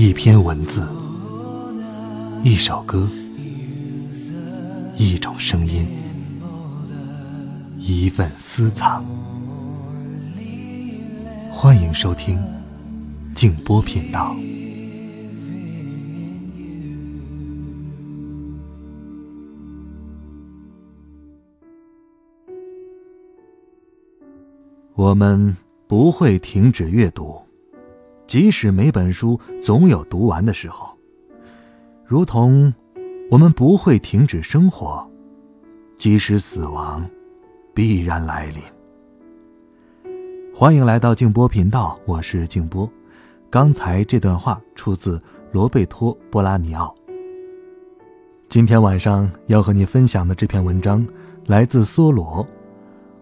一篇文字，一首歌，一种声音，一份私藏。欢迎收听静波频道。我们不会停止阅读。即使每本书总有读完的时候，如同我们不会停止生活，即使死亡必然来临。欢迎来到静波频道，我是静波。刚才这段话出自罗贝托·波拉尼奥。今天晚上要和你分享的这篇文章来自梭罗。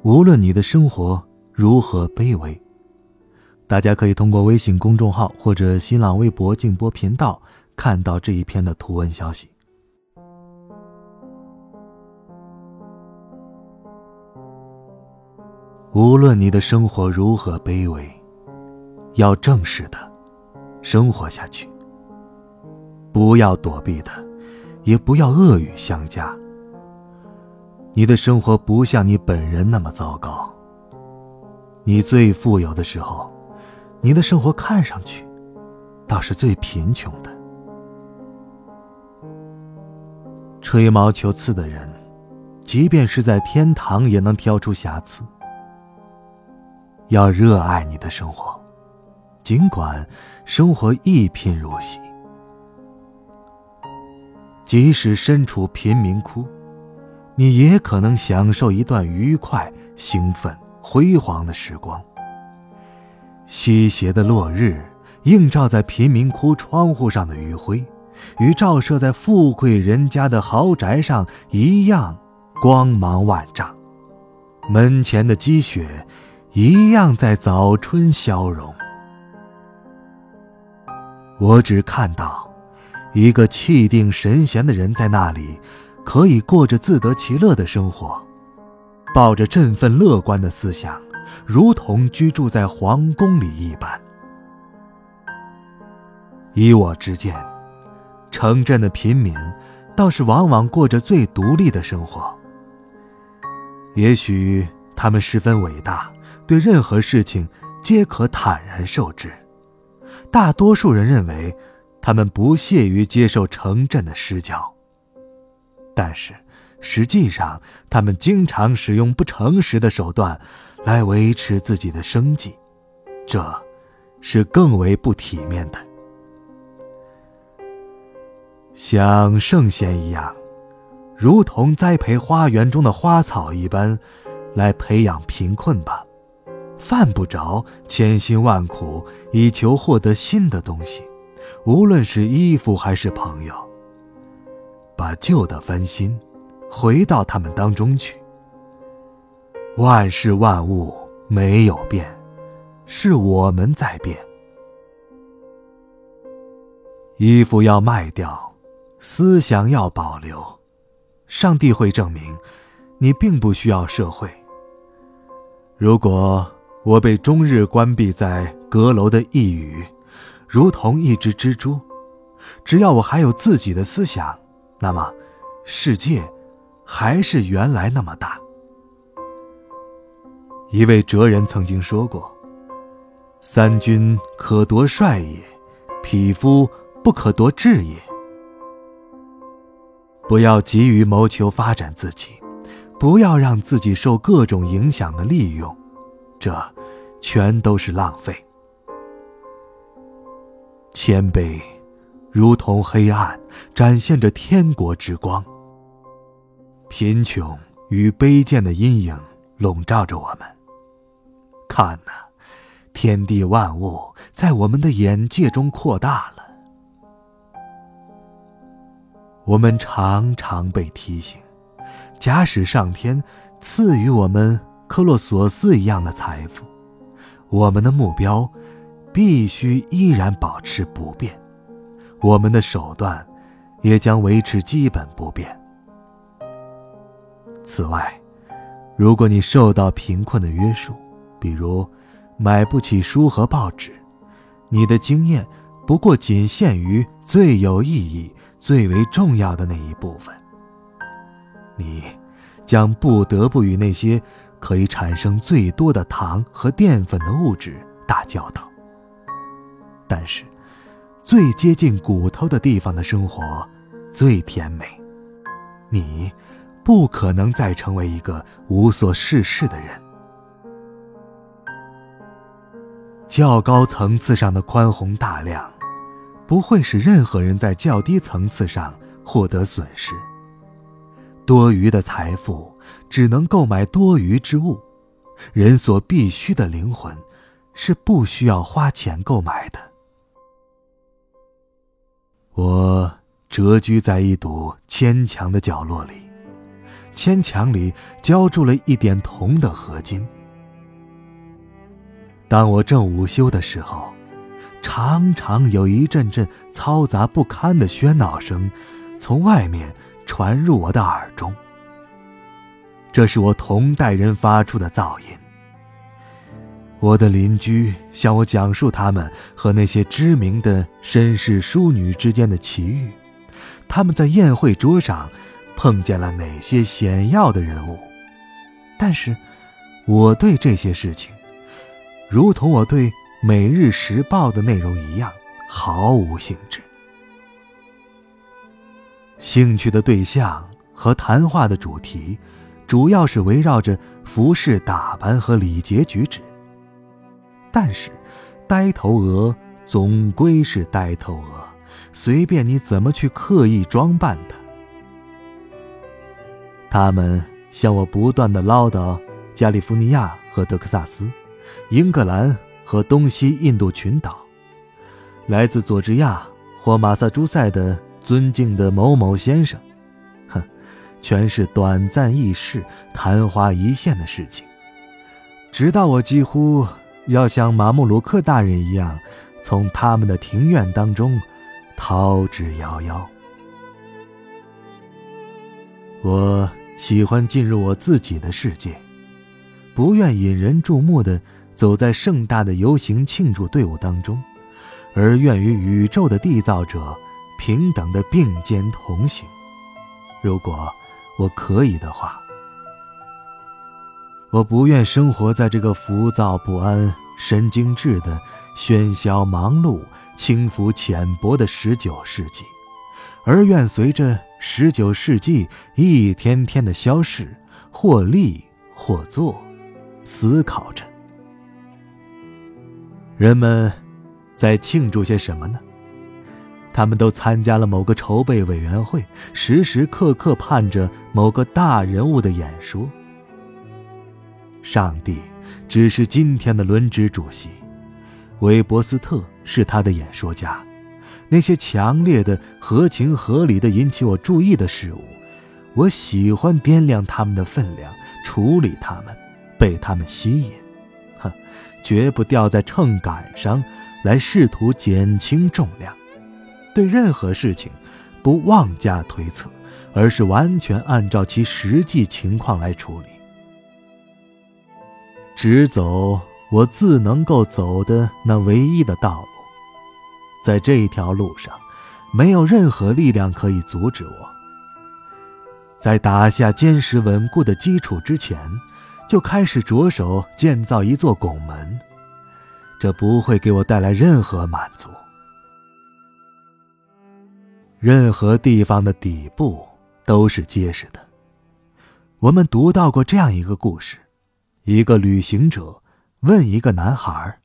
无论你的生活如何卑微。大家可以通过微信公众号或者新浪微博静波频道看到这一篇的图文消息。无论你的生活如何卑微，要正视的生活下去。不要躲避的，也不要恶语相加。你的生活不像你本人那么糟糕。你最富有的时候。你的生活看上去，倒是最贫穷的。吹毛求疵的人，即便是在天堂，也能挑出瑕疵。要热爱你的生活，尽管生活一贫如洗。即使身处贫民窟，你也可能享受一段愉快、兴奋、辉煌的时光。西斜的落日映照在贫民窟窗户上的余晖，与照射在富贵人家的豪宅上一样，光芒万丈。门前的积雪，一样在早春消融。我只看到，一个气定神闲的人在那里，可以过着自得其乐的生活，抱着振奋乐观的思想。如同居住在皇宫里一般。依我之见，城镇的贫民倒是往往过着最独立的生活。也许他们十分伟大，对任何事情皆可坦然受之。大多数人认为，他们不屑于接受城镇的施教。但是，实际上，他们经常使用不诚实的手段。来维持自己的生计，这，是更为不体面的。像圣贤一样，如同栽培花园中的花草一般，来培养贫困吧。犯不着千辛万苦以求获得新的东西，无论是衣服还是朋友。把旧的翻新，回到他们当中去。万事万物没有变，是我们在变。衣服要卖掉，思想要保留。上帝会证明，你并不需要社会。如果我被终日关闭在阁楼的一隅，如同一只蜘蛛，只要我还有自己的思想，那么世界还是原来那么大。一位哲人曾经说过：“三军可夺帅也，匹夫不可夺志也。”不要急于谋求发展自己，不要让自己受各种影响的利用，这全都是浪费。谦卑，如同黑暗，展现着天国之光。贫穷与卑贱的阴影笼罩着我们。看呐，天地万物在我们的眼界中扩大了。我们常常被提醒：假使上天赐予我们克洛索斯一样的财富，我们的目标必须依然保持不变，我们的手段也将维持基本不变。此外，如果你受到贫困的约束，比如，买不起书和报纸，你的经验不过仅限于最有意义、最为重要的那一部分。你将不得不与那些可以产生最多的糖和淀粉的物质打交道。但是，最接近骨头的地方的生活最甜美。你不可能再成为一个无所事事的人。较高层次上的宽宏大量，不会使任何人在较低层次上获得损失。多余的财富只能购买多余之物，人所必须的灵魂，是不需要花钱购买的。我蛰居在一堵铅墙的角落里，铅墙里浇筑了一点铜的合金。当我正午休的时候，常常有一阵阵嘈杂不堪的喧闹声从外面传入我的耳中。这是我同代人发出的噪音。我的邻居向我讲述他们和那些知名的绅士淑女之间的奇遇，他们在宴会桌上碰见了哪些显要的人物。但是，我对这些事情，如同我对《每日时报》的内容一样，毫无兴致。兴趣的对象和谈话的主题，主要是围绕着服饰打扮和礼节举止。但是，呆头鹅总归是呆头鹅，随便你怎么去刻意装扮它。他们向我不断的唠叨加利福尼亚和德克萨斯，英格兰和东西印度群岛，来自佐治亚或马萨诸塞的尊敬的某某先生，哼，全是短暂易逝、昙花一现的事情，直到我几乎。要像马穆鲁克大人一样，从他们的庭院当中逃之夭夭。我喜欢进入我自己的世界，不愿引人注目的走在盛大的游行庆祝队伍当中，而愿与宇宙的缔造者平等的并肩同行。如果我可以的话。我不愿生活在这个浮躁不安、神经质的喧嚣忙碌、轻浮浅薄的十九世纪，而愿随着十九世纪一天天的消逝，或立或坐，思考着。人们在庆祝些什么呢？他们都参加了某个筹备委员会，时时刻刻盼着某个大人物的演说。上帝只是今天的轮值主席，韦伯斯特是他的演说家。那些强烈的、合情合理的引起我注意的事物，我喜欢掂量他们的分量，处理他们，被他们吸引。哼，绝不掉在秤杆上来试图减轻重量。对任何事情，不妄加推测，而是完全按照其实际情况来处理。只走我自能够走的那唯一的道路，在这条路上，没有任何力量可以阻止我。在打下坚实稳固的基础之前，就开始着手建造一座拱门，这不会给我带来任何满足。任何地方的底部都是结实的。我们读到过这样一个故事。一个旅行者问一个男孩：“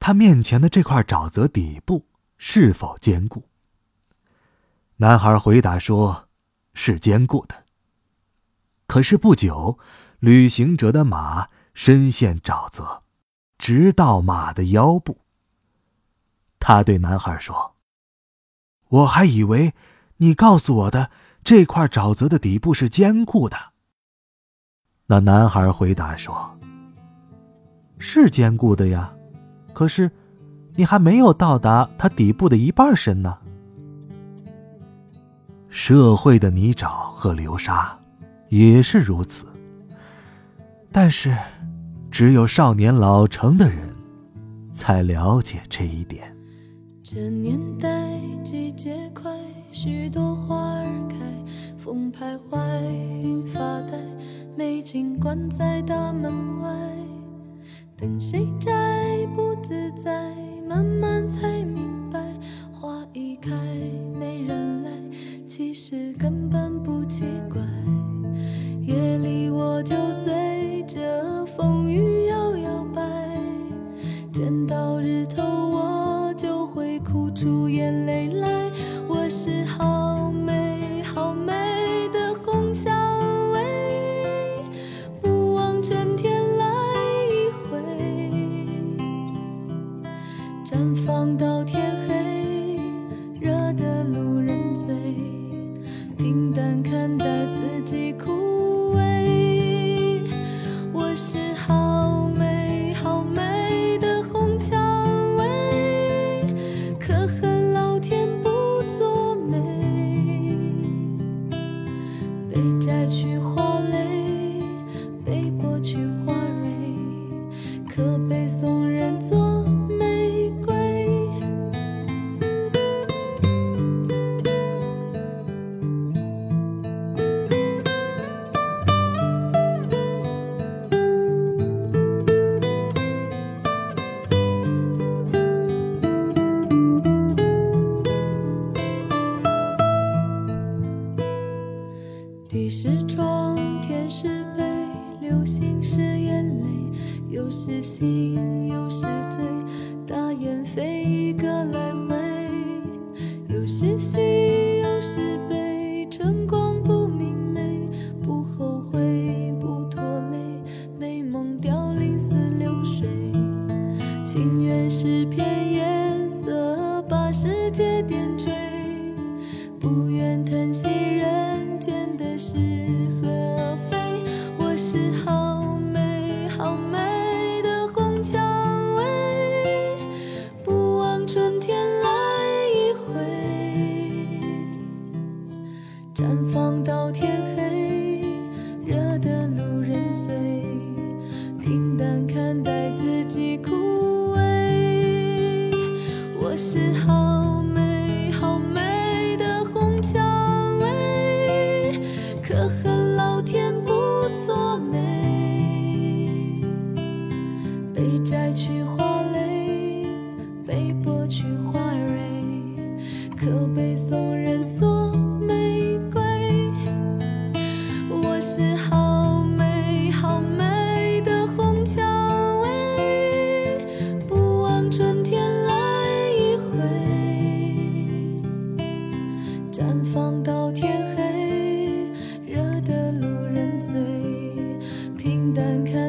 他面前的这块沼泽底部是否坚固？”男孩回答说：“是坚固的。”可是不久，旅行者的马深陷沼泽，直到马的腰部。他对男孩说：“我还以为你告诉我的这块沼泽的底部是坚固的。”那男孩回答说：“是坚固的呀，可是，你还没有到达它底部的一半深呢。”社会的泥沼和流沙，也是如此。但是只有少年老成的人才了解这一点。这年代季节快许多花儿开风徘徊云发呆美景关在大门外等谁在不自在慢慢才明白花一开没人来其实根本不奇怪。夜里我就绽放到天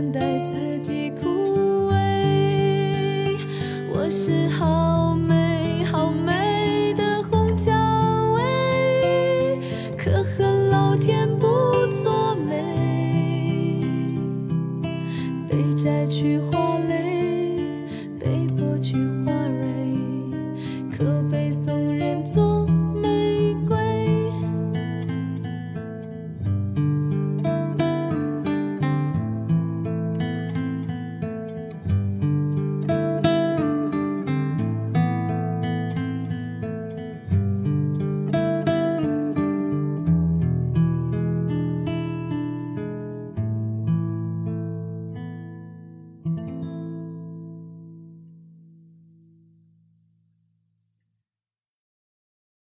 等待自己哭